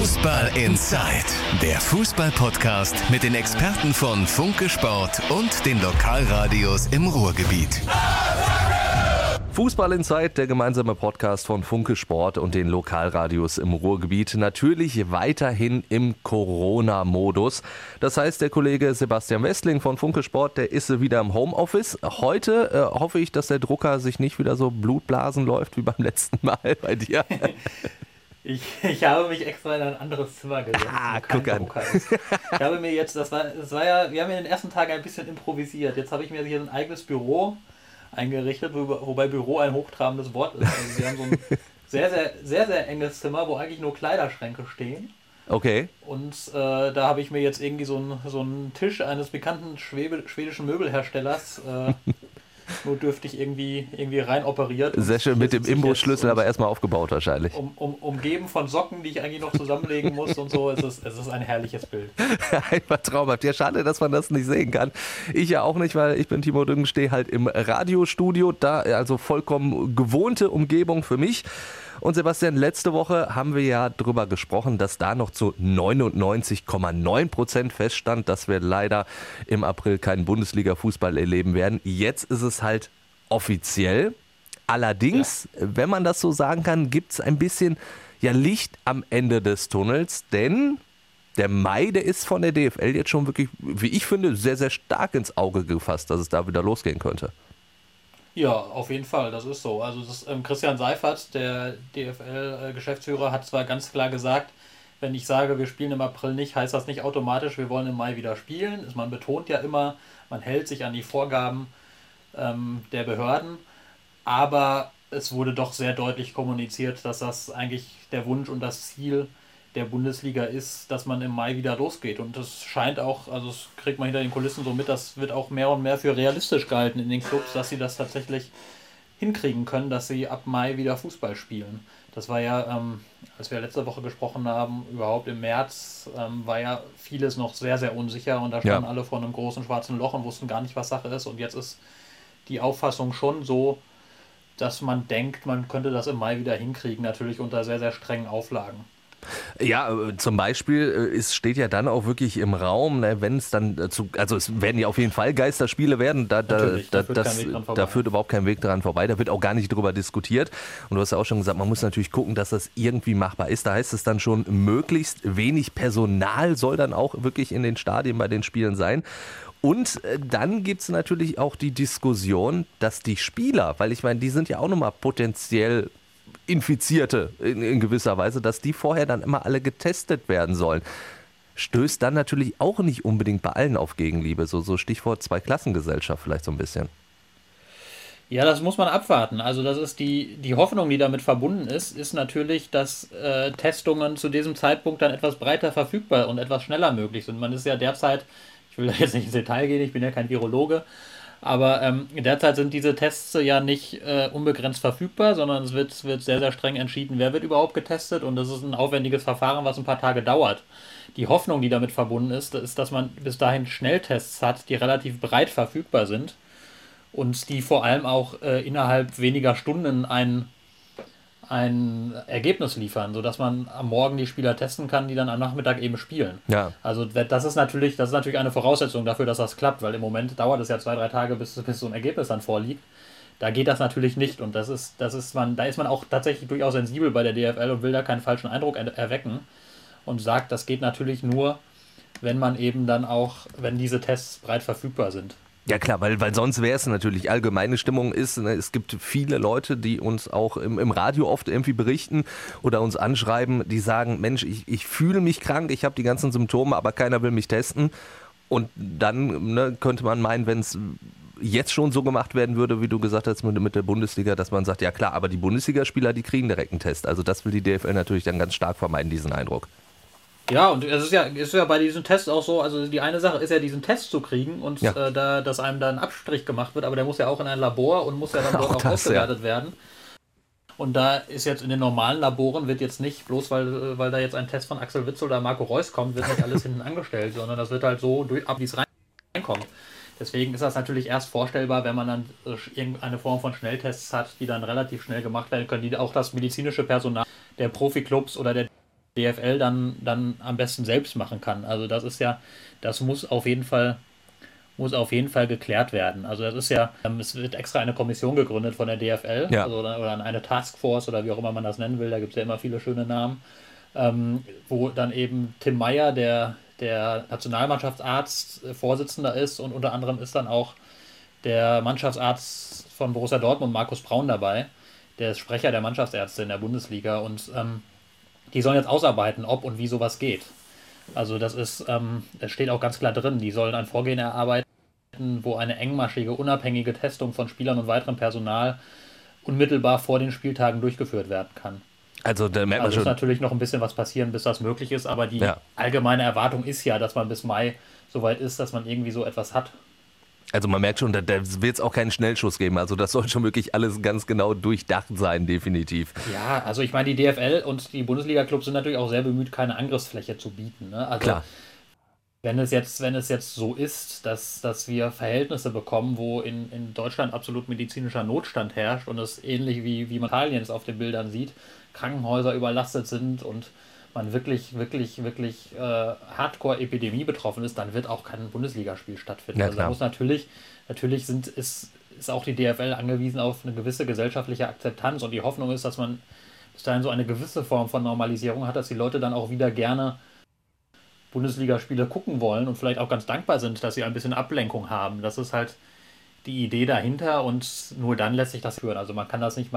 Fußball Inside, der Fußball-Podcast mit den Experten von Funke Sport und den Lokalradios im Ruhrgebiet. Fußball Inside, der gemeinsame Podcast von Funke Sport und den Lokalradios im Ruhrgebiet. Natürlich weiterhin im Corona-Modus. Das heißt, der Kollege Sebastian Westling von Funke Sport, der ist wieder im Homeoffice. Heute äh, hoffe ich, dass der Drucker sich nicht wieder so Blutblasen läuft wie beim letzten Mal bei dir. Ich, ich habe mich extra in ein anderes Zimmer gesetzt. Ah, guck an. Ich habe mir jetzt, das war, das war ja, wir haben ja in den ersten Tagen ein bisschen improvisiert. Jetzt habe ich mir hier ein eigenes Büro eingerichtet, wobei Büro ein hochtrabendes Wort ist. Also wir haben so ein sehr, sehr, sehr, sehr enges Zimmer, wo eigentlich nur Kleiderschränke stehen. Okay. Und äh, da habe ich mir jetzt irgendwie so einen so Tisch eines bekannten Schwebe, schwedischen Möbelherstellers äh, nur dürftig irgendwie, irgendwie rein operiert. Sehr schön mit dem Imbusschlüssel aber erstmal aufgebaut wahrscheinlich. Um, um, umgeben von Socken, die ich eigentlich noch zusammenlegen muss und so. Es ist, es ist ein herrliches Bild. Einfach traumhaft. Ja, schade, dass man das nicht sehen kann. Ich ja auch nicht, weil ich bin Timo Düngen, stehe halt im Radiostudio. Da also vollkommen gewohnte Umgebung für mich. Und Sebastian, letzte Woche haben wir ja darüber gesprochen, dass da noch zu 99,9 Prozent feststand, dass wir leider im April keinen Bundesliga-Fußball erleben werden. Jetzt ist es halt offiziell. Allerdings, ja. wenn man das so sagen kann, gibt es ein bisschen ja, Licht am Ende des Tunnels, denn der Mai, der ist von der DFL jetzt schon wirklich, wie ich finde, sehr, sehr stark ins Auge gefasst, dass es da wieder losgehen könnte. Ja, auf jeden Fall, das ist so. Also das, ähm, Christian Seifert, der DFL-Geschäftsführer, hat zwar ganz klar gesagt, wenn ich sage, wir spielen im April nicht, heißt das nicht automatisch, wir wollen im Mai wieder spielen. Man betont ja immer, man hält sich an die Vorgaben ähm, der Behörden, aber es wurde doch sehr deutlich kommuniziert, dass das eigentlich der Wunsch und das Ziel ist der Bundesliga ist, dass man im Mai wieder losgeht. Und das scheint auch, also das kriegt man hinter den Kulissen so mit, das wird auch mehr und mehr für realistisch gehalten in den Clubs, dass sie das tatsächlich hinkriegen können, dass sie ab Mai wieder Fußball spielen. Das war ja, ähm, als wir letzte Woche gesprochen haben, überhaupt im März, ähm, war ja vieles noch sehr, sehr unsicher und da standen ja. alle vor einem großen schwarzen Loch und wussten gar nicht, was Sache ist. Und jetzt ist die Auffassung schon so, dass man denkt, man könnte das im Mai wieder hinkriegen, natürlich unter sehr, sehr strengen Auflagen. Ja, äh, zum Beispiel, äh, es steht ja dann auch wirklich im Raum, ne, wenn es dann zu, also es werden ja auf jeden Fall Geisterspiele werden, da, da, da, da, das, da führt überhaupt kein Weg daran vorbei, da wird auch gar nicht drüber diskutiert. Und du hast ja auch schon gesagt, man muss natürlich gucken, dass das irgendwie machbar ist. Da heißt es dann schon, möglichst wenig Personal soll dann auch wirklich in den Stadien bei den Spielen sein. Und äh, dann gibt es natürlich auch die Diskussion, dass die Spieler, weil ich meine, die sind ja auch nochmal potenziell Infizierte in, in gewisser Weise, dass die vorher dann immer alle getestet werden sollen stößt dann natürlich auch nicht unbedingt bei allen auf Gegenliebe. So, so Stichwort Zweiklassengesellschaft vielleicht so ein bisschen. Ja, das muss man abwarten. Also das ist die, die Hoffnung, die damit verbunden ist, ist natürlich, dass äh, Testungen zu diesem Zeitpunkt dann etwas breiter verfügbar und etwas schneller möglich sind. Man ist ja derzeit, ich will da jetzt nicht ins Detail gehen, ich bin ja kein Virologe, aber ähm, derzeit sind diese Tests ja nicht äh, unbegrenzt verfügbar, sondern es wird, wird sehr, sehr streng entschieden, wer wird überhaupt getestet und das ist ein aufwendiges Verfahren, was ein paar Tage dauert. Die Hoffnung, die damit verbunden ist, ist, dass man bis dahin Schnelltests hat, die relativ breit verfügbar sind und die vor allem auch äh, innerhalb weniger Stunden einen ein Ergebnis liefern, sodass man am Morgen die Spieler testen kann, die dann am Nachmittag eben spielen. Ja. Also das ist natürlich, das ist natürlich eine Voraussetzung dafür, dass das klappt, weil im Moment dauert es ja zwei, drei Tage, bis, bis so ein Ergebnis dann vorliegt. Da geht das natürlich nicht und das ist, das ist man, da ist man auch tatsächlich durchaus sensibel bei der DFL und will da keinen falschen Eindruck er erwecken und sagt, das geht natürlich nur, wenn man eben dann auch, wenn diese Tests breit verfügbar sind. Ja klar, weil, weil sonst wäre es natürlich allgemeine Stimmung ist. Ne, es gibt viele Leute, die uns auch im, im Radio oft irgendwie berichten oder uns anschreiben, die sagen, Mensch, ich, ich fühle mich krank, ich habe die ganzen Symptome, aber keiner will mich testen. Und dann ne, könnte man meinen, wenn es jetzt schon so gemacht werden würde, wie du gesagt hast mit, mit der Bundesliga, dass man sagt, ja klar, aber die Bundesligaspieler, die kriegen direkt einen Test. Also das will die DFL natürlich dann ganz stark vermeiden, diesen Eindruck. Ja, und es ist ja, ist ja bei diesen Tests auch so, also die eine Sache ist ja, diesen Test zu kriegen und ja. äh, da, dass einem da ein Abstrich gemacht wird, aber der muss ja auch in ein Labor und muss ja dann dort auch, das, ausgewertet ja. werden. Und da ist jetzt in den normalen Laboren wird jetzt nicht, bloß weil, weil da jetzt ein Test von Axel Witzel oder Marco Reus kommt, wird nicht alles hinten angestellt, sondern das wird halt so, durch, ab wie es reinkommt. Deswegen ist das natürlich erst vorstellbar, wenn man dann äh, irgendeine Form von Schnelltests hat, die dann relativ schnell gemacht werden können, die auch das medizinische Personal der Profiklubs oder der DFL dann, dann am besten selbst machen kann. Also das ist ja, das muss auf jeden Fall muss auf jeden Fall geklärt werden. Also das ist ja, ähm, es wird extra eine Kommission gegründet von der DFL ja. also, oder, oder eine Taskforce oder wie auch immer man das nennen will, da gibt es ja immer viele schöne Namen, ähm, wo dann eben Tim Meyer, der, der Nationalmannschaftsarzt, äh, Vorsitzender ist und unter anderem ist dann auch der Mannschaftsarzt von Borussia Dortmund, Markus Braun, dabei. Der ist Sprecher der Mannschaftsärzte in der Bundesliga und ähm, die sollen jetzt ausarbeiten, ob und wie sowas geht. Also das ist, ähm, das steht auch ganz klar drin, die sollen ein Vorgehen erarbeiten, wo eine engmaschige, unabhängige Testung von Spielern und weiterem Personal unmittelbar vor den Spieltagen durchgeführt werden kann. Also da merkt man also schon. muss natürlich noch ein bisschen was passieren, bis das möglich ist, aber die ja. allgemeine Erwartung ist ja, dass man bis Mai soweit ist, dass man irgendwie so etwas hat. Also man merkt schon, da, da wird es auch keinen Schnellschuss geben. Also das soll schon wirklich alles ganz genau durchdacht sein, definitiv. Ja, also ich meine, die DFL und die Bundesliga-Clubs sind natürlich auch sehr bemüht, keine Angriffsfläche zu bieten. Ne? Also Klar. Wenn es jetzt, wenn es jetzt so ist, dass, dass wir Verhältnisse bekommen, wo in, in Deutschland absolut medizinischer Notstand herrscht und es ähnlich wie, wie man Italien es auf den Bildern sieht, Krankenhäuser überlastet sind und man wirklich, wirklich, wirklich äh, Hardcore-Epidemie betroffen ist, dann wird auch kein Bundesligaspiel stattfinden. Ja, also da muss natürlich, natürlich sind, ist, ist auch die DFL angewiesen auf eine gewisse gesellschaftliche Akzeptanz und die Hoffnung ist, dass man bis dahin so eine gewisse Form von Normalisierung hat, dass die Leute dann auch wieder gerne Bundesligaspiele gucken wollen und vielleicht auch ganz dankbar sind, dass sie ein bisschen Ablenkung haben. Das ist halt die Idee dahinter und nur dann lässt sich das führen. Also man kann das nicht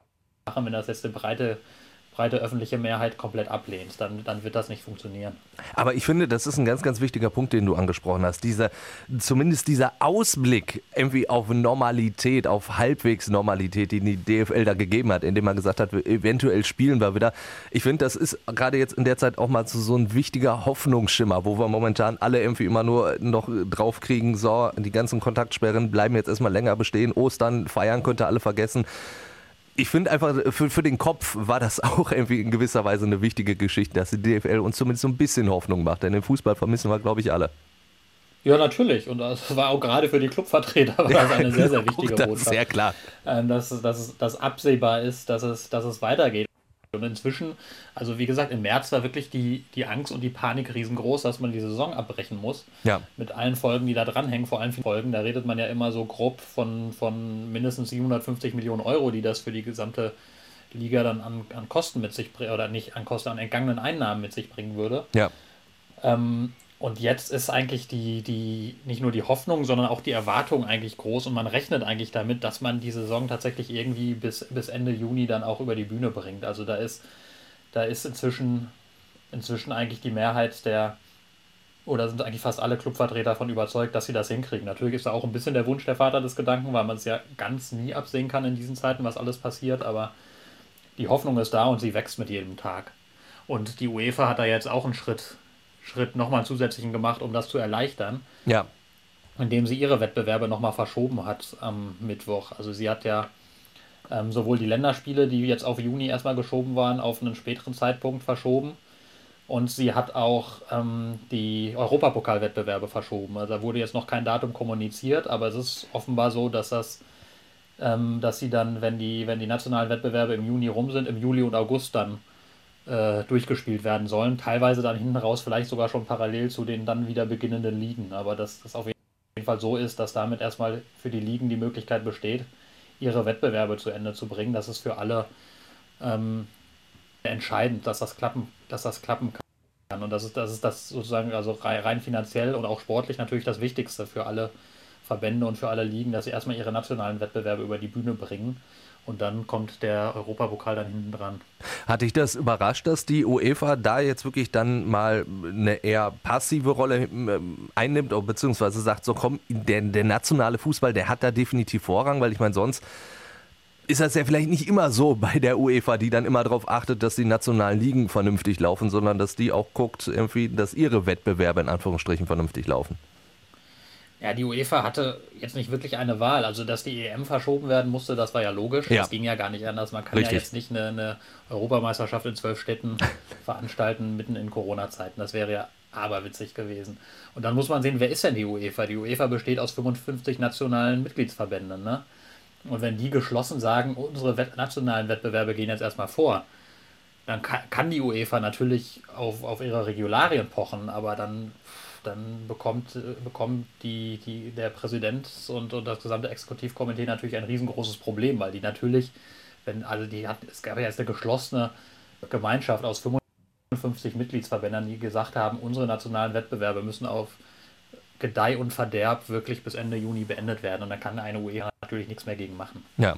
machen, wenn das jetzt eine breite breite öffentliche Mehrheit komplett ablehnt, dann, dann wird das nicht funktionieren. Aber ich finde, das ist ein ganz, ganz wichtiger Punkt, den du angesprochen hast. Dieser, zumindest dieser Ausblick irgendwie auf Normalität, auf halbwegs Normalität, die die DFL da gegeben hat, indem man gesagt hat, eventuell spielen wir wieder. Ich finde, das ist gerade jetzt in der Zeit auch mal so ein wichtiger Hoffnungsschimmer, wo wir momentan alle irgendwie immer nur noch draufkriegen, so, die ganzen Kontaktsperren bleiben jetzt erstmal länger bestehen, Ostern, feiern könnte alle vergessen ich finde einfach, für, für den Kopf war das auch irgendwie in gewisser Weise eine wichtige Geschichte, dass die DFL uns zumindest so ein bisschen Hoffnung macht. Denn den Fußball vermissen wir, glaube ich, alle. Ja, natürlich. Und das war auch gerade für die Clubvertreter war das eine sehr, sehr wichtige Botschaft. Sehr klar. Ähm, dass, dass, dass absehbar ist, dass es, dass es weitergeht. Und inzwischen, also wie gesagt, im März war wirklich die, die Angst und die Panik riesengroß, dass man die Saison abbrechen muss. Ja. Mit allen Folgen, die da dranhängen, vor allem Folgen. Da redet man ja immer so grob von, von mindestens 750 Millionen Euro, die das für die gesamte Liga dann an, an Kosten mit sich bringt, oder nicht an Kosten, an entgangenen Einnahmen mit sich bringen würde. Ja. Ähm, und jetzt ist eigentlich die, die, nicht nur die Hoffnung, sondern auch die Erwartung eigentlich groß und man rechnet eigentlich damit, dass man die Saison tatsächlich irgendwie bis, bis Ende Juni dann auch über die Bühne bringt. Also da ist, da ist inzwischen, inzwischen eigentlich die Mehrheit der, oder sind eigentlich fast alle Clubvertreter davon überzeugt, dass sie das hinkriegen. Natürlich ist da auch ein bisschen der Wunsch der Vater des Gedanken, weil man es ja ganz nie absehen kann in diesen Zeiten, was alles passiert, aber die Hoffnung ist da und sie wächst mit jedem Tag. Und die UEFA hat da jetzt auch einen Schritt Schritt nochmal zusätzlichen gemacht, um das zu erleichtern. Ja. Indem sie ihre Wettbewerbe nochmal verschoben hat am Mittwoch. Also sie hat ja ähm, sowohl die Länderspiele, die jetzt auf Juni erstmal geschoben waren, auf einen späteren Zeitpunkt verschoben. Und sie hat auch ähm, die Europapokalwettbewerbe verschoben. Also da wurde jetzt noch kein Datum kommuniziert, aber es ist offenbar so, dass das, ähm, dass sie dann, wenn die, wenn die nationalen Wettbewerbe im Juni rum sind, im Juli und August dann äh, durchgespielt werden sollen. Teilweise dann hinten raus vielleicht sogar schon parallel zu den dann wieder beginnenden Ligen. Aber dass das auf jeden Fall so ist, dass damit erstmal für die Ligen die Möglichkeit besteht, ihre Wettbewerbe zu Ende zu bringen. Das ist für alle ähm, entscheidend, dass das klappen, dass das klappen kann. Und das ist, das ist das sozusagen, also rein finanziell und auch sportlich natürlich das Wichtigste für alle Verbände und für alle Ligen, dass sie erstmal ihre nationalen Wettbewerbe über die Bühne bringen und dann kommt der Europapokal dann hinten dran. Hat dich das überrascht, dass die UEFA da jetzt wirklich dann mal eine eher passive Rolle ähm, einnimmt, beziehungsweise sagt, so komm, der, der nationale Fußball, der hat da definitiv Vorrang, weil ich meine, sonst ist das ja vielleicht nicht immer so bei der UEFA, die dann immer darauf achtet, dass die nationalen Ligen vernünftig laufen, sondern dass die auch guckt, irgendwie, dass ihre Wettbewerbe in Anführungsstrichen vernünftig laufen. Ja, die UEFA hatte jetzt nicht wirklich eine Wahl. Also, dass die EM verschoben werden musste, das war ja logisch. Ja. Das ging ja gar nicht anders. Man kann Richtig. ja jetzt nicht eine, eine Europameisterschaft in zwölf Städten veranstalten mitten in Corona-Zeiten. Das wäre ja aberwitzig gewesen. Und dann muss man sehen, wer ist denn die UEFA? Die UEFA besteht aus 55 nationalen Mitgliedsverbänden. Ne? Und wenn die geschlossen sagen, unsere nationalen Wettbewerbe gehen jetzt erstmal vor, dann kann, die UEFA natürlich auf, auf ihre Regularien pochen, aber dann, dann bekommt, bekommt die, die, der Präsident und, und das gesamte Exekutivkomitee natürlich ein riesengroßes Problem, weil die natürlich, wenn, also die hat, es gab ja jetzt eine geschlossene Gemeinschaft aus 55 Mitgliedsverbänden, die gesagt haben, unsere nationalen Wettbewerbe müssen auf Gedeih und Verderb wirklich bis Ende Juni beendet werden. Und da kann eine UE natürlich nichts mehr gegen machen. Ja,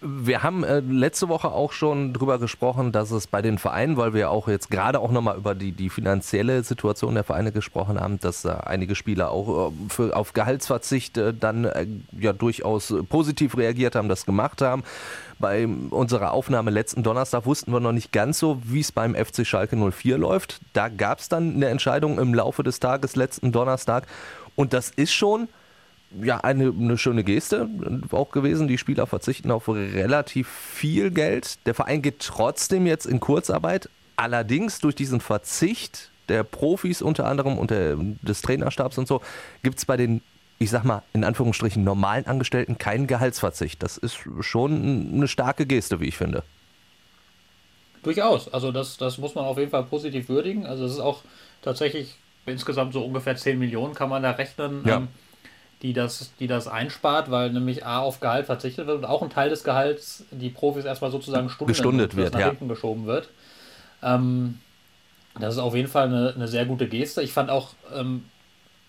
wir haben äh, letzte Woche auch schon drüber gesprochen, dass es bei den Vereinen, weil wir auch jetzt gerade auch nochmal über die, die finanzielle Situation der Vereine gesprochen haben, dass äh, einige Spieler auch äh, für, auf Gehaltsverzicht äh, dann äh, ja durchaus positiv reagiert haben, das gemacht haben. Bei unserer Aufnahme letzten Donnerstag wussten wir noch nicht ganz so, wie es beim FC Schalke 04 läuft. Da gab es dann eine Entscheidung im Laufe des Tages letzten Donnerstag. Und das ist schon ja, eine, eine schöne Geste auch gewesen. Die Spieler verzichten auf relativ viel Geld. Der Verein geht trotzdem jetzt in Kurzarbeit. Allerdings durch diesen Verzicht der Profis unter anderem und der, des Trainerstabs und so, gibt es bei den, ich sag mal, in Anführungsstrichen normalen Angestellten keinen Gehaltsverzicht. Das ist schon eine starke Geste, wie ich finde. Durchaus. Also das, das muss man auf jeden Fall positiv würdigen. Also es ist auch tatsächlich insgesamt so ungefähr 10 Millionen kann man da rechnen. Ja. Ähm, die das, die das einspart, weil nämlich A auf Gehalt verzichtet wird und auch ein Teil des Gehalts die Profis erstmal sozusagen stunden, gestundet wird, nach ja. hinten geschoben wird. Ähm, das ist auf jeden Fall eine, eine sehr gute Geste. Ich fand auch ähm,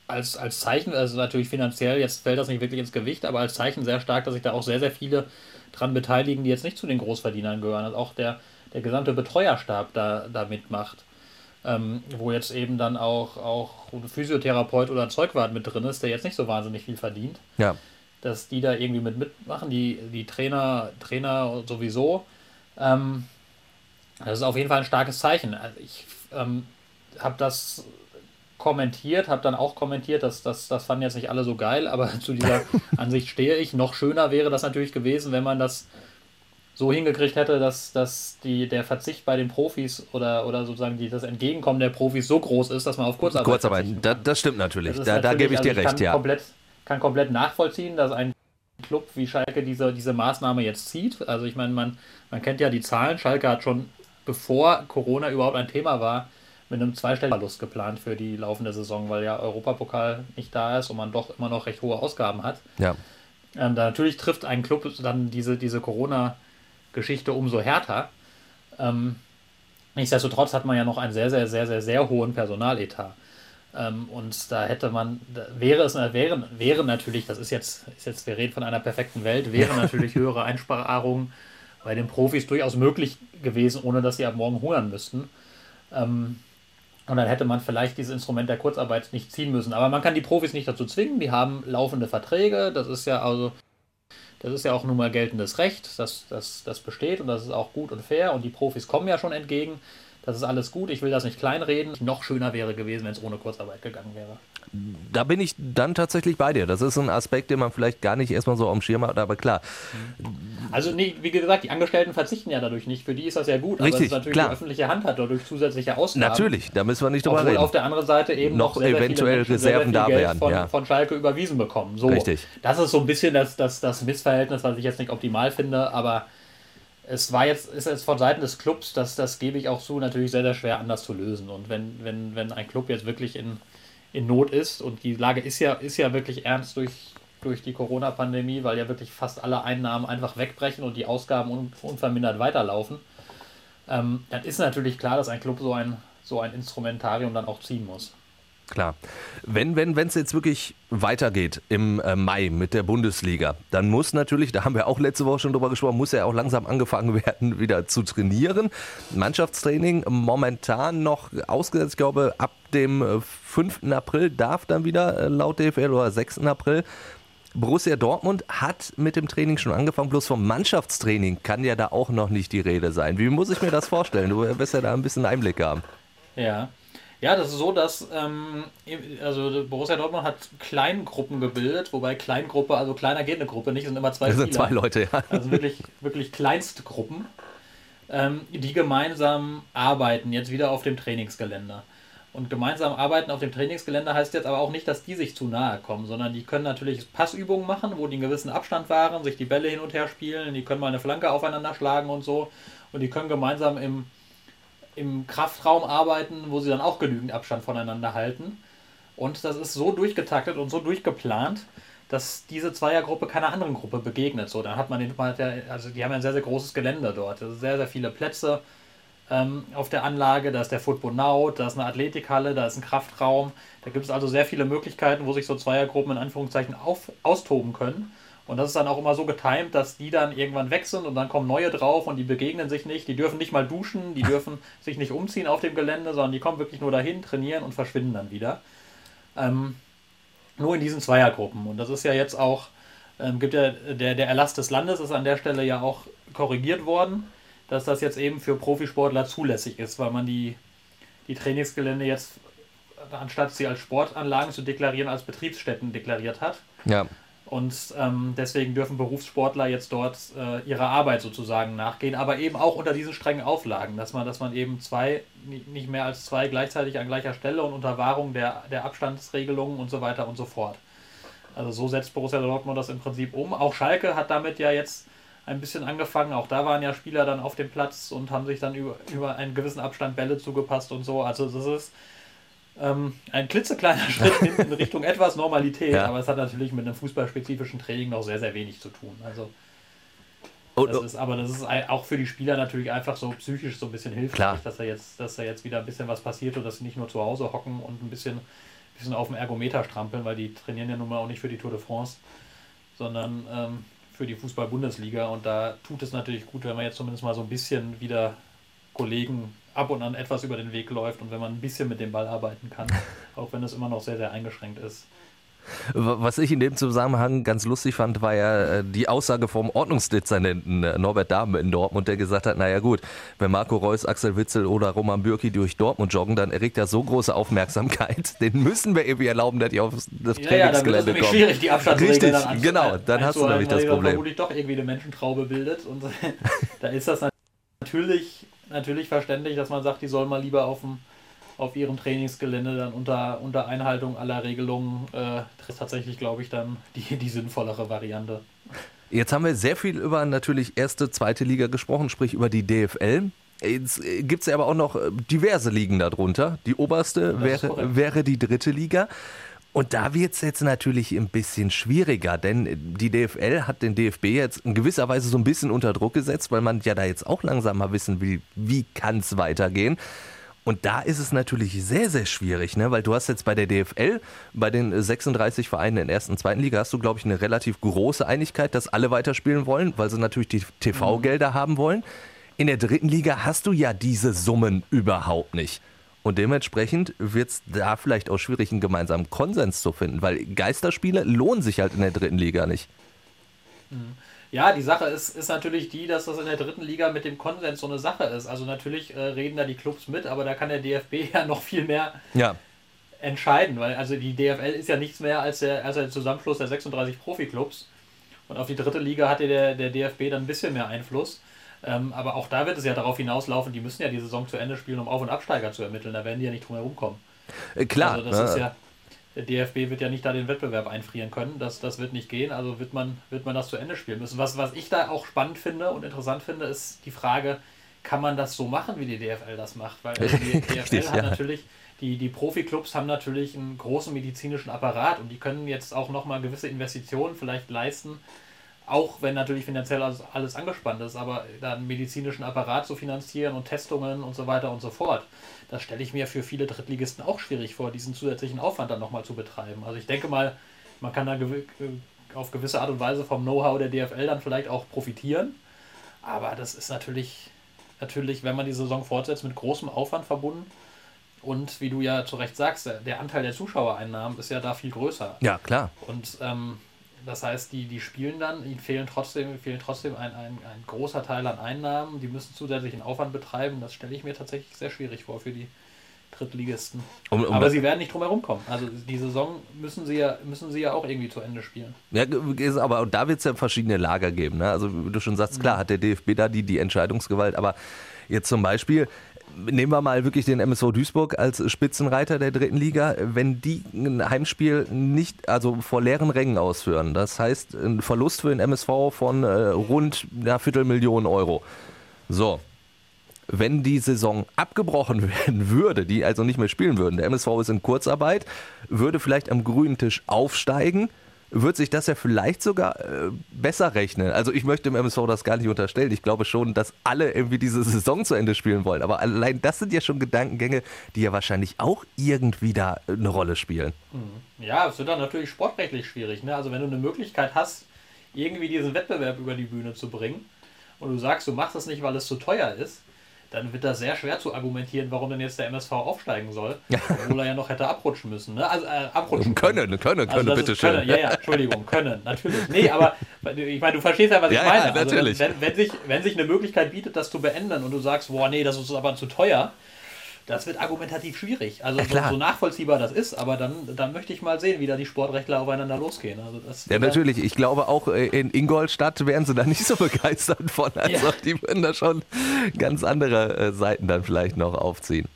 als, als Zeichen, also natürlich finanziell, jetzt fällt das nicht wirklich ins Gewicht, aber als Zeichen sehr stark, dass sich da auch sehr, sehr viele dran beteiligen, die jetzt nicht zu den Großverdienern gehören. Also auch der, der gesamte Betreuerstab da, da mitmacht ähm, wo jetzt eben dann auch, auch ein Physiotherapeut oder ein Zeugwart mit drin ist, der jetzt nicht so wahnsinnig viel verdient. Ja. Dass die da irgendwie mit mitmachen, die, die Trainer, Trainer sowieso. Ähm, das ist auf jeden Fall ein starkes Zeichen. Also ich ähm, habe das kommentiert, habe dann auch kommentiert, dass das, das fanden jetzt nicht alle so geil, aber zu dieser Ansicht stehe ich. Noch schöner wäre das natürlich gewesen, wenn man das so hingekriegt hätte, dass, dass die, der Verzicht bei den Profis oder, oder sozusagen die, das Entgegenkommen der Profis so groß ist, dass man auf Kurzarbeit Kurzarbeit, da, das stimmt natürlich. Das da, natürlich, da gebe ich dir also ich recht, ja. Komplett, kann komplett nachvollziehen, dass ein Club wie Schalke diese, diese Maßnahme jetzt zieht. Also ich meine, man, man kennt ja die Zahlen. Schalke hat schon, bevor Corona überhaupt ein Thema war, mit einem zweistelligen Verlust geplant für die laufende Saison, weil ja Europapokal nicht da ist und man doch immer noch recht hohe Ausgaben hat. Ja. Ähm, da natürlich trifft ein Club dann diese, diese Corona- Geschichte umso härter. Ähm, nichtsdestotrotz hat man ja noch einen sehr, sehr, sehr, sehr, sehr hohen Personaletat. Ähm, und da hätte man, da wäre es, wäre, wäre natürlich, das ist jetzt, ist jetzt, wir reden von einer perfekten Welt, wäre natürlich höhere Einsparungen bei den Profis durchaus möglich gewesen, ohne dass sie ab morgen hungern müssten. Ähm, und dann hätte man vielleicht dieses Instrument der Kurzarbeit nicht ziehen müssen. Aber man kann die Profis nicht dazu zwingen, die haben laufende Verträge, das ist ja also das ist ja auch nun mal geltendes Recht, das, das, das besteht und das ist auch gut und fair und die Profis kommen ja schon entgegen. Das ist alles gut, ich will das nicht kleinreden. Noch schöner wäre gewesen, wenn es ohne Kurzarbeit gegangen wäre. Da bin ich dann tatsächlich bei dir. Das ist ein Aspekt, den man vielleicht gar nicht erstmal so am Schirm hat, aber klar. Also, nee, wie gesagt, die Angestellten verzichten ja dadurch nicht. Für die ist das ja gut. Richtig, aber es ist natürlich klar. die öffentliche Hand hat dadurch zusätzliche Ausgaben. Natürlich, da müssen wir nicht drüber reden. auf der anderen Seite eben noch, noch sehr, eventuell sehr Reserven sehr da wären. Von, ja. von Schalke überwiesen bekommen. So, Richtig. Das ist so ein bisschen das, das, das Missverhältnis, was ich jetzt nicht optimal finde, aber es war jetzt, ist jetzt von Seiten des Clubs, das, das gebe ich auch zu, natürlich sehr, sehr schwer anders zu lösen. Und wenn, wenn, wenn ein Club jetzt wirklich in, in Not ist und die Lage ist ja, ist ja wirklich ernst durch, durch die Corona-Pandemie, weil ja wirklich fast alle Einnahmen einfach wegbrechen und die Ausgaben un, unvermindert weiterlaufen, ähm, dann ist natürlich klar, dass ein Club so ein, so ein Instrumentarium dann auch ziehen muss. Klar. Wenn wenn wenn, es jetzt wirklich weitergeht im äh, Mai mit der Bundesliga, dann muss natürlich, da haben wir auch letzte Woche schon drüber gesprochen, muss ja auch langsam angefangen werden, wieder zu trainieren. Mannschaftstraining momentan noch ausgesetzt, ich glaube, ab dem 5. Äh, April darf dann wieder äh, laut DFL oder 6. April. Borussia Dortmund hat mit dem Training schon angefangen, bloß vom Mannschaftstraining kann ja da auch noch nicht die Rede sein. Wie muss ich mir das vorstellen? Du wirst ja da ein bisschen Einblick haben. Ja, ja, das ist so, dass ähm, also Borussia Dortmund hat Kleingruppen gebildet, wobei Kleingruppe, also kleiner geht eine Gruppe nicht, sind immer zwei Das sind zwei Leute, ja. Also wirklich, wirklich Kleinstgruppen, ähm, die gemeinsam arbeiten, jetzt wieder auf dem Trainingsgelände. Und gemeinsam arbeiten auf dem Trainingsgelände heißt jetzt aber auch nicht, dass die sich zu nahe kommen, sondern die können natürlich Passübungen machen, wo die einen gewissen Abstand wahren, sich die Bälle hin und her spielen, die können mal eine Flanke aufeinander schlagen und so. und die können gemeinsam im, im Kraftraum arbeiten, wo sie dann auch genügend Abstand voneinander halten. Und das ist so durchgetaktet und so durchgeplant, dass diese Zweiergruppe keiner anderen Gruppe begegnet. So, dann hat man den, also die haben ja ein sehr, sehr großes Gelände dort, also sehr, sehr viele Plätze ähm, auf der Anlage. Da ist der Footbonaut, da ist eine Athletikhalle, da ist ein Kraftraum. Da gibt es also sehr viele Möglichkeiten, wo sich so Zweiergruppen in Anführungszeichen auf, austoben können. Und das ist dann auch immer so getimt, dass die dann irgendwann weg sind und dann kommen neue drauf und die begegnen sich nicht. Die dürfen nicht mal duschen, die dürfen sich nicht umziehen auf dem Gelände, sondern die kommen wirklich nur dahin, trainieren und verschwinden dann wieder. Ähm, nur in diesen Zweiergruppen. Und das ist ja jetzt auch, ähm, gibt ja, der, der Erlass des Landes ist an der Stelle ja auch korrigiert worden, dass das jetzt eben für Profisportler zulässig ist, weil man die, die Trainingsgelände jetzt, anstatt sie als Sportanlagen zu deklarieren, als Betriebsstätten deklariert hat. Ja. Und ähm, deswegen dürfen Berufssportler jetzt dort äh, ihrer Arbeit sozusagen nachgehen, aber eben auch unter diesen strengen Auflagen, dass man, dass man eben zwei, nicht mehr als zwei gleichzeitig an gleicher Stelle und unter Wahrung der, der Abstandsregelungen und so weiter und so fort. Also so setzt Borussia Dortmund das im Prinzip um. Auch Schalke hat damit ja jetzt ein bisschen angefangen. Auch da waren ja Spieler dann auf dem Platz und haben sich dann über, über einen gewissen Abstand Bälle zugepasst und so. Also das ist ähm, ein klitzekleiner Schritt in Richtung etwas Normalität, ja. aber es hat natürlich mit einem fußballspezifischen Training noch sehr, sehr wenig zu tun. Also das ist, aber das ist auch für die Spieler natürlich einfach so psychisch so ein bisschen hilfreich, dass er jetzt, dass da jetzt wieder ein bisschen was passiert und dass sie nicht nur zu Hause hocken und ein bisschen, bisschen auf dem Ergometer strampeln, weil die trainieren ja nun mal auch nicht für die Tour de France, sondern ähm, für die Fußball-Bundesliga. Und da tut es natürlich gut, wenn man jetzt zumindest mal so ein bisschen wieder Kollegen ab und an etwas über den Weg läuft und wenn man ein bisschen mit dem Ball arbeiten kann, auch wenn es immer noch sehr, sehr eingeschränkt ist. Was ich in dem Zusammenhang ganz lustig fand, war ja äh, die Aussage vom Ordnungsdezernenten äh, Norbert Dahm in Dortmund, der gesagt hat, naja gut, wenn Marco Reus, Axel Witzel oder Roman Bürki durch Dortmund joggen, dann erregt das so große Aufmerksamkeit, den müssen wir irgendwie erlauben, dass die auf das ja, Trainingsgelände ja, kommen. schwierig, die Richtig, dann genau, dann hast du nämlich das Problem. Weil vermutlich doch irgendwie eine Menschentraube bildet und da ist das natürlich natürlich verständlich, dass man sagt, die sollen mal lieber auf, dem, auf ihrem Trainingsgelände dann unter, unter Einhaltung aller Regelungen. Äh, ist tatsächlich, glaube ich, dann die, die sinnvollere Variante. Jetzt haben wir sehr viel über natürlich erste, zweite Liga gesprochen, sprich über die DFL. Jetzt äh, gibt es aber auch noch äh, diverse Ligen darunter. Die oberste wäre, wäre die dritte Liga. Und da wird es jetzt natürlich ein bisschen schwieriger, denn die DFL hat den DFB jetzt in gewisser Weise so ein bisschen unter Druck gesetzt, weil man ja da jetzt auch langsam mal wissen will, wie kann es weitergehen. Und da ist es natürlich sehr, sehr schwierig, ne? weil du hast jetzt bei der DFL, bei den 36 Vereinen in der ersten und zweiten Liga, hast du, glaube ich, eine relativ große Einigkeit, dass alle weiterspielen wollen, weil sie natürlich die TV-Gelder mhm. haben wollen. In der dritten Liga hast du ja diese Summen überhaupt nicht. Und dementsprechend wird es da vielleicht auch schwierig, einen gemeinsamen Konsens zu finden, weil Geisterspiele lohnen sich halt in der dritten Liga nicht. Mhm. Ja, die Sache ist, ist natürlich die, dass das in der dritten Liga mit dem Konsens so eine Sache ist. Also natürlich äh, reden da die Clubs mit, aber da kann der DFB ja noch viel mehr ja. entscheiden, weil also die DFL ist ja nichts mehr als der, als der Zusammenschluss der 36 Profiklubs. Und auf die dritte Liga hatte der, der DFB dann ein bisschen mehr Einfluss. Ähm, aber auch da wird es ja darauf hinauslaufen, die müssen ja die Saison zu Ende spielen, um Auf- und Absteiger zu ermitteln. Da werden die ja nicht drum herum kommen. Äh, klar. Also das ist ja, der DFB wird ja nicht da den Wettbewerb einfrieren können. Das, das wird nicht gehen. Also wird man, wird man das zu Ende spielen müssen. Was, was ich da auch spannend finde und interessant finde, ist die Frage, kann man das so machen, wie die DFL das macht? Weil also die DFL Richtig, hat ja. natürlich, die, die Profiklubs haben natürlich einen großen medizinischen Apparat und die können jetzt auch nochmal gewisse Investitionen vielleicht leisten, auch wenn natürlich finanziell alles, alles angespannt ist, aber dann medizinischen Apparat zu finanzieren und Testungen und so weiter und so fort, das stelle ich mir für viele Drittligisten auch schwierig vor, diesen zusätzlichen Aufwand dann nochmal zu betreiben. Also ich denke mal, man kann da gew auf gewisse Art und Weise vom Know-how der DFL dann vielleicht auch profitieren, aber das ist natürlich, natürlich, wenn man die Saison fortsetzt, mit großem Aufwand verbunden. Und wie du ja zu Recht sagst, der Anteil der Zuschauereinnahmen ist ja da viel größer. Ja, klar. Und ähm, das heißt, die, die spielen dann, ihnen fehlen trotzdem, fehlen trotzdem ein, ein, ein großer Teil an Einnahmen, die müssen zusätzlichen Aufwand betreiben. Das stelle ich mir tatsächlich sehr schwierig vor für die Drittligisten. Um, um aber sie werden nicht drum herum kommen. Also die Saison müssen sie ja, müssen sie ja auch irgendwie zu Ende spielen. Ja, aber da wird es ja verschiedene Lager geben. Ne? Also wie du schon sagst, klar mhm. hat der DFB da die, die Entscheidungsgewalt, aber jetzt zum Beispiel, nehmen wir mal wirklich den MSV Duisburg als Spitzenreiter der dritten Liga, wenn die ein Heimspiel nicht, also vor leeren Rängen ausführen, das heißt ein Verlust für den MSV von äh, rund einer Viertelmillion Euro. So, wenn die Saison abgebrochen werden würde, die also nicht mehr spielen würden, der MSV ist in Kurzarbeit, würde vielleicht am grünen Tisch aufsteigen, wird sich das ja vielleicht sogar äh, besser rechnen. Also ich möchte dem MSV das gar nicht unterstellen. Ich glaube schon, dass alle irgendwie diese Saison zu Ende spielen wollen. Aber allein das sind ja schon Gedankengänge, die ja wahrscheinlich auch irgendwie da eine Rolle spielen. Mhm. Ja, es wird dann natürlich sportrechtlich schwierig. Ne? Also wenn du eine Möglichkeit hast, irgendwie diesen Wettbewerb über die Bühne zu bringen und du sagst, du machst das nicht, weil es zu teuer ist, dann wird das sehr schwer zu argumentieren, warum denn jetzt der MSV aufsteigen soll, obwohl er ja noch hätte abrutschen müssen. Ne? Also äh, abrutschen können, können, können, also bitte schön. Ja, ja, Entschuldigung, können, natürlich. Nee, aber ich meine, du verstehst ja, was ja, ich meine. Ja, natürlich. Also, wenn, wenn, sich, wenn sich eine Möglichkeit bietet, das zu beenden und du sagst, boah, nee, das ist aber zu teuer, das wird argumentativ schwierig. Also so, so, nachvollziehbar das ist, aber dann, dann möchte ich mal sehen, wie da die Sportrechtler aufeinander losgehen. Also das ja, natürlich. Ich glaube auch äh, in Ingolstadt wären sie da nicht so begeistert von. Also ja. die würden da schon ganz andere äh, Seiten dann vielleicht noch aufziehen.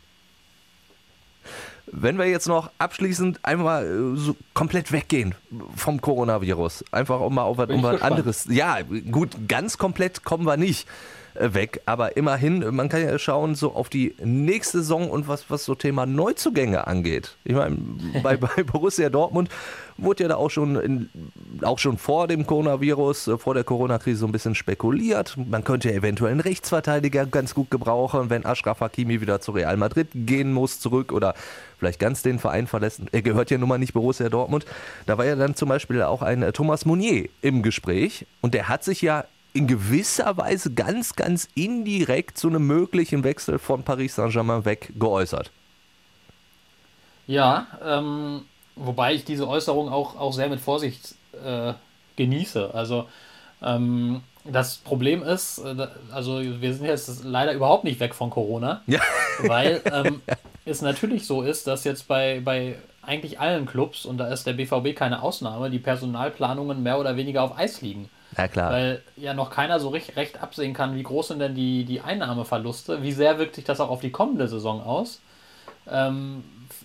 Wenn wir jetzt noch abschließend einmal äh, so komplett weggehen vom Coronavirus, einfach um mal auf was, um was anderes. Ja, gut, ganz komplett kommen wir nicht. Äh, weg. Aber immerhin, man kann ja schauen so auf die nächste Saison und was, was so Thema Neuzugänge angeht. Ich meine, bei, bei Borussia Dortmund wurde ja da auch schon, in, auch schon vor dem Coronavirus, äh, vor der Corona-Krise so ein bisschen spekuliert. Man könnte ja eventuell einen Rechtsverteidiger ganz gut gebrauchen, wenn Ashraf Hakimi wieder zu Real Madrid gehen muss, zurück oder vielleicht ganz den Verein verlässt. Er gehört ja nun mal nicht Borussia Dortmund. Da war ja dann zum Beispiel auch ein äh, Thomas Mounier im Gespräch und der hat sich ja in gewisser Weise ganz, ganz indirekt zu einem möglichen Wechsel von Paris Saint-Germain weg geäußert. Ja, ähm, wobei ich diese Äußerung auch, auch sehr mit Vorsicht äh, genieße. Also ähm, das Problem ist, äh, also wir sind jetzt leider überhaupt nicht weg von Corona, ja. weil ähm, es natürlich so ist, dass jetzt bei, bei eigentlich allen Clubs, und da ist der BVB keine Ausnahme, die Personalplanungen mehr oder weniger auf Eis liegen. Ja, klar. Weil ja noch keiner so recht, recht absehen kann, wie groß sind denn die, die Einnahmeverluste, wie sehr wirkt sich das auch auf die kommende Saison aus. Ähm,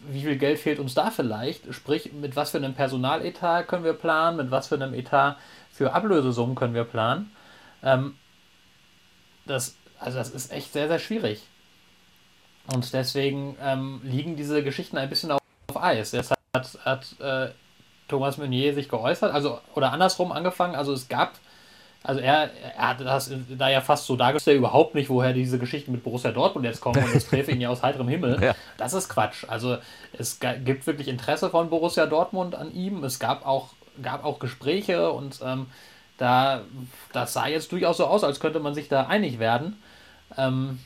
wie viel Geld fehlt uns da vielleicht? Sprich, mit was für einem Personaletat können wir planen, mit was für einem Etat für Ablösesummen können wir planen. Ähm, das, also das ist echt sehr, sehr schwierig. Und deswegen ähm, liegen diese Geschichten ein bisschen auf, auf Eis. Deshalb hat, hat äh, Thomas Meunier sich geäußert, also oder andersrum angefangen, also es gab, also er, er hat das da ja fast so dargestellt, überhaupt nicht, woher diese Geschichten mit Borussia Dortmund jetzt kommen und das treffe ihn ja aus heiterem Himmel. Ja. Das ist Quatsch. Also es gibt wirklich Interesse von Borussia Dortmund an ihm. Es gab auch, gab auch Gespräche und ähm, da, das sah jetzt durchaus so aus, als könnte man sich da einig werden. Ähm,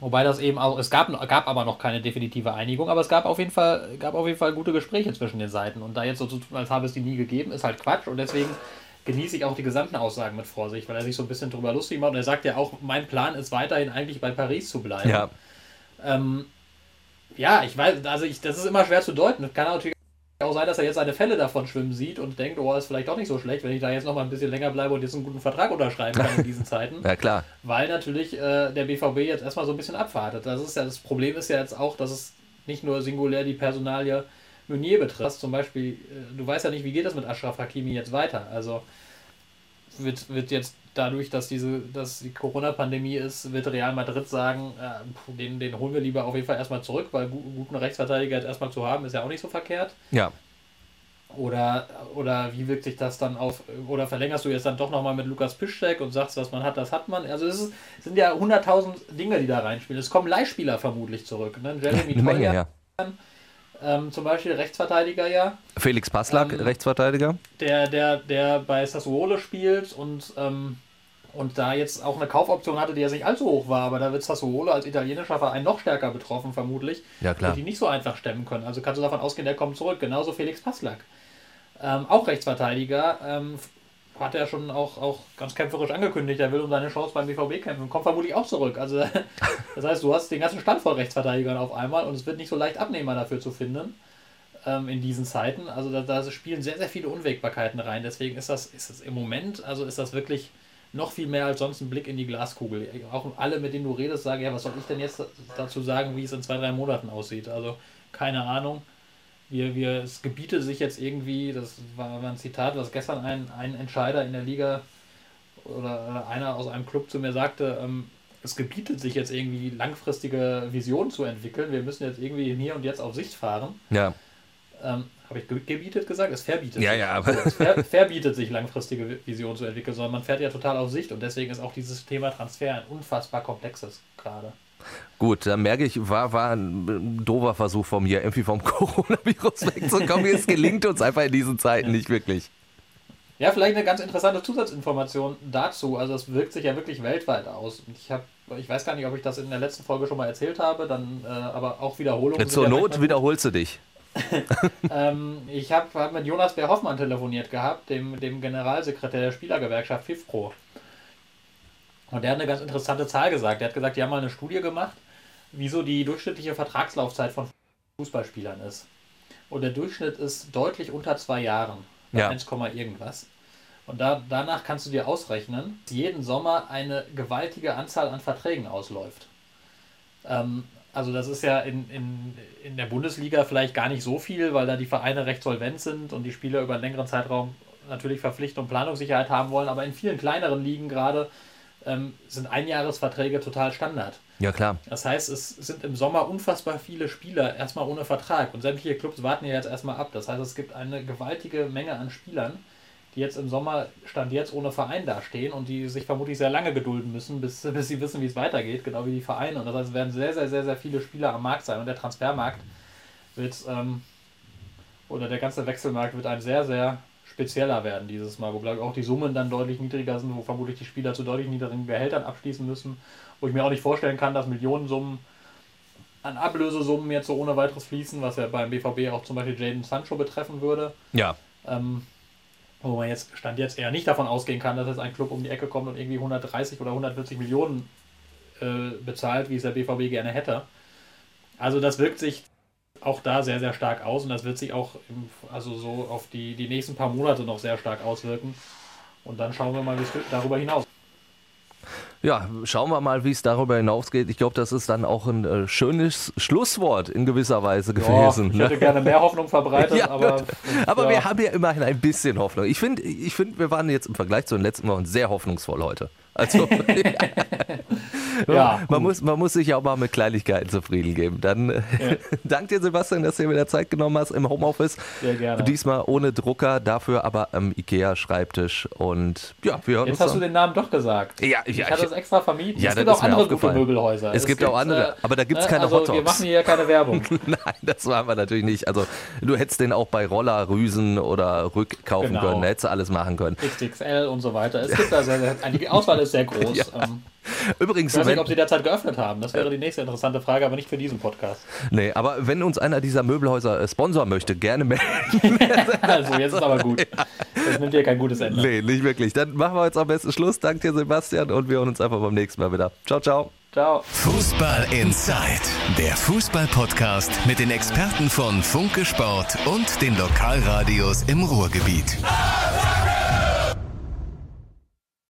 Wobei das eben auch, es gab, gab aber noch keine definitive Einigung, aber es gab auf jeden Fall, gab auf jeden Fall gute Gespräche zwischen den Seiten. Und da jetzt so zu tun, als habe es die nie gegeben, ist halt Quatsch. Und deswegen genieße ich auch die gesamten Aussagen mit Vorsicht, weil er sich so ein bisschen drüber lustig macht. Und er sagt ja auch, mein Plan ist weiterhin eigentlich bei Paris zu bleiben. Ja. Ähm, ja, ich weiß, also ich, das ist immer schwer zu deuten. Das kann natürlich auch sein, dass er jetzt eine Fälle davon schwimmen sieht und denkt, oh, ist vielleicht doch nicht so schlecht, wenn ich da jetzt noch mal ein bisschen länger bleibe und jetzt einen guten Vertrag unterschreiben kann in diesen Zeiten. ja, klar. Weil natürlich äh, der BVB jetzt erstmal so ein bisschen abwartet. Das ist ja das Problem ist ja jetzt auch, dass es nicht nur singulär die Personalie Meunier betrifft. Zum Beispiel, äh, du weißt ja nicht, wie geht das mit Ashraf Hakimi jetzt weiter. Also wird, wird jetzt dadurch, dass diese, dass die Corona-Pandemie ist, wird Real Madrid sagen, äh, den, den holen wir lieber auf jeden Fall erstmal zurück, weil guten Rechtsverteidiger jetzt erstmal zu haben, ist ja auch nicht so verkehrt. Ja. Oder, oder wie wirkt sich das dann auf, oder verlängerst du jetzt dann doch nochmal mit Lukas Piszczek und sagst, was man hat, das hat man. Also es, ist, es sind ja 100.000 Dinge, die da reinspielen. Es kommen Leihspieler vermutlich zurück. Ne? Jeremy Eine Menge, ja. Ähm, zum Beispiel Rechtsverteidiger ja. Felix Passlack, ähm, Rechtsverteidiger. Der, der, der bei Sassuolo spielt und ähm, und da jetzt auch eine Kaufoption hatte, die ja nicht allzu hoch war, aber da wird Sassuolo als italienischer Verein noch stärker betroffen, vermutlich. Ja, klar. Die nicht so einfach stemmen können. Also kannst du davon ausgehen, der kommt zurück. Genauso Felix Passlack. Ähm, auch Rechtsverteidiger. Hat er schon auch, auch ganz kämpferisch angekündigt, er will um seine Chance beim BVB kämpfen. Kommt vermutlich auch zurück. Also, das heißt, du hast den ganzen Stand voll Rechtsverteidigern auf einmal und es wird nicht so leicht Abnehmer dafür zu finden ähm, in diesen Zeiten. Also da, da, spielen sehr, sehr viele Unwägbarkeiten rein. Deswegen ist das, ist das im Moment, also ist das wirklich noch viel mehr als sonst ein Blick in die Glaskugel. Auch alle, mit denen du redest, sagen, ja, was soll ich denn jetzt dazu sagen, wie es in zwei, drei Monaten aussieht? Also keine Ahnung. Wir, wir, es gebietet sich jetzt irgendwie, das war, ein Zitat, was gestern ein, ein Entscheider in der Liga oder einer aus einem Club zu mir sagte, ähm, es gebietet sich jetzt irgendwie langfristige Visionen zu entwickeln. Wir müssen jetzt irgendwie hier und jetzt auf Sicht fahren. Ja. Ähm, Habe ich gebietet gesagt? Es verbietet ja, sich. Ja, aber es ver verbietet sich langfristige Visionen zu entwickeln, sondern man fährt ja total auf Sicht und deswegen ist auch dieses Thema Transfer ein unfassbar komplexes gerade. Gut, dann merke ich, war, war ein doofer Versuch von mir, irgendwie vom Coronavirus wegzukommen. es gelingt uns einfach in diesen Zeiten ja. nicht wirklich. Ja, vielleicht eine ganz interessante Zusatzinformation dazu. Also es wirkt sich ja wirklich weltweit aus. Ich habe, ich weiß gar nicht, ob ich das in der letzten Folge schon mal erzählt habe, dann äh, aber auch Wiederholungen. Zur Not wiederholst du dich. ähm, ich habe hab mit Jonas Bär Hoffmann telefoniert gehabt, dem, dem Generalsekretär der Spielergewerkschaft FIFPro. Und der hat eine ganz interessante Zahl gesagt. Der hat gesagt, die haben mal eine Studie gemacht, wieso die durchschnittliche Vertragslaufzeit von Fußballspielern ist. Und der Durchschnitt ist deutlich unter zwei Jahren. Ja. 1, irgendwas. Und da, danach kannst du dir ausrechnen, dass jeden Sommer eine gewaltige Anzahl an Verträgen ausläuft. Ähm, also das ist ja in, in, in der Bundesliga vielleicht gar nicht so viel, weil da die Vereine recht solvent sind und die Spieler über einen längeren Zeitraum natürlich Verpflichtung und Planungssicherheit haben wollen. Aber in vielen kleineren Ligen gerade ähm, sind Einjahresverträge total Standard. Ja, klar. Das heißt, es sind im Sommer unfassbar viele Spieler erstmal ohne Vertrag und sämtliche Clubs warten ja jetzt erstmal ab. Das heißt, es gibt eine gewaltige Menge an Spielern, die jetzt im Sommer Stand jetzt ohne Verein dastehen und die sich vermutlich sehr lange gedulden müssen, bis, bis sie wissen, wie es weitergeht, genau wie die Vereine. Und das heißt, es werden sehr, sehr, sehr, sehr viele Spieler am Markt sein und der Transfermarkt wird, ähm, oder der ganze Wechselmarkt wird ein sehr, sehr spezieller werden dieses Mal, wo glaube ich auch die Summen dann deutlich niedriger sind, wo vermutlich die Spieler zu deutlich niedrigen Gehältern abschließen müssen, wo ich mir auch nicht vorstellen kann, dass Millionensummen an Ablösesummen jetzt so ohne weiteres fließen, was ja beim BVB auch zum Beispiel Jaden Sancho betreffen würde. Ja. Ähm, wo man jetzt stand jetzt eher nicht davon ausgehen kann, dass jetzt ein Club um die Ecke kommt und irgendwie 130 oder 140 Millionen äh, bezahlt, wie es der BVB gerne hätte. Also das wirkt sich auch da sehr, sehr stark aus und das wird sich auch im, also so auf die, die nächsten paar Monate noch sehr stark auswirken. Und dann schauen wir mal, wie es darüber hinaus. Ja, schauen wir mal, wie es darüber hinausgeht. Ich glaube, das ist dann auch ein äh, schönes Schlusswort in gewisser Weise gewesen. Ja, ich hätte ne? gerne mehr Hoffnung verbreitet, ja, aber. aber ja. wir haben ja immerhin ein bisschen Hoffnung. Ich finde, ich find, wir waren jetzt im Vergleich zu den letzten Wochen sehr hoffnungsvoll heute. Also, ja, man, muss, man muss sich ja auch mal mit Kleinigkeiten zufrieden geben. Dann ja. danke dir, Sebastian, dass du dir wieder Zeit genommen hast im Homeoffice. Sehr gerne. Diesmal ohne Drucker, dafür aber am IKEA-Schreibtisch. Und ja, wir hören Jetzt hast dann. du den Namen doch gesagt. Ja, ja, ich hatte das extra vermieden. Ja, es gibt auch andere gute Möbelhäuser. Es, es gibt, gibt, auch andere, äh, aber da gibt es keine also, Hotdogs. Wir machen hier keine Werbung. Nein, das machen wir natürlich nicht. Also du hättest den auch bei Roller, Rüsen oder Rück kaufen genau. können. Da hättest du alles machen können. XXL und so weiter. Es gibt da sehr, sehr, die Auswahl ist sehr groß. Ja. Ähm, Übrigens, ich weiß nicht, ob sie derzeit geöffnet haben. Das wäre die nächste interessante Frage, aber nicht für diesen Podcast. Nee, aber wenn uns einer dieser Möbelhäuser äh, sponsor möchte, gerne melden. also, jetzt ist aber gut. Das nimmt dir kein gutes Ende. Nee, nicht wirklich. Dann machen wir jetzt am besten Schluss. Danke dir, Sebastian, und wir hören uns einfach beim nächsten Mal wieder. Ciao, ciao. Ciao. Fußball Inside, der Fußball-Podcast mit den Experten von Funke Sport und den Lokalradios im Ruhrgebiet.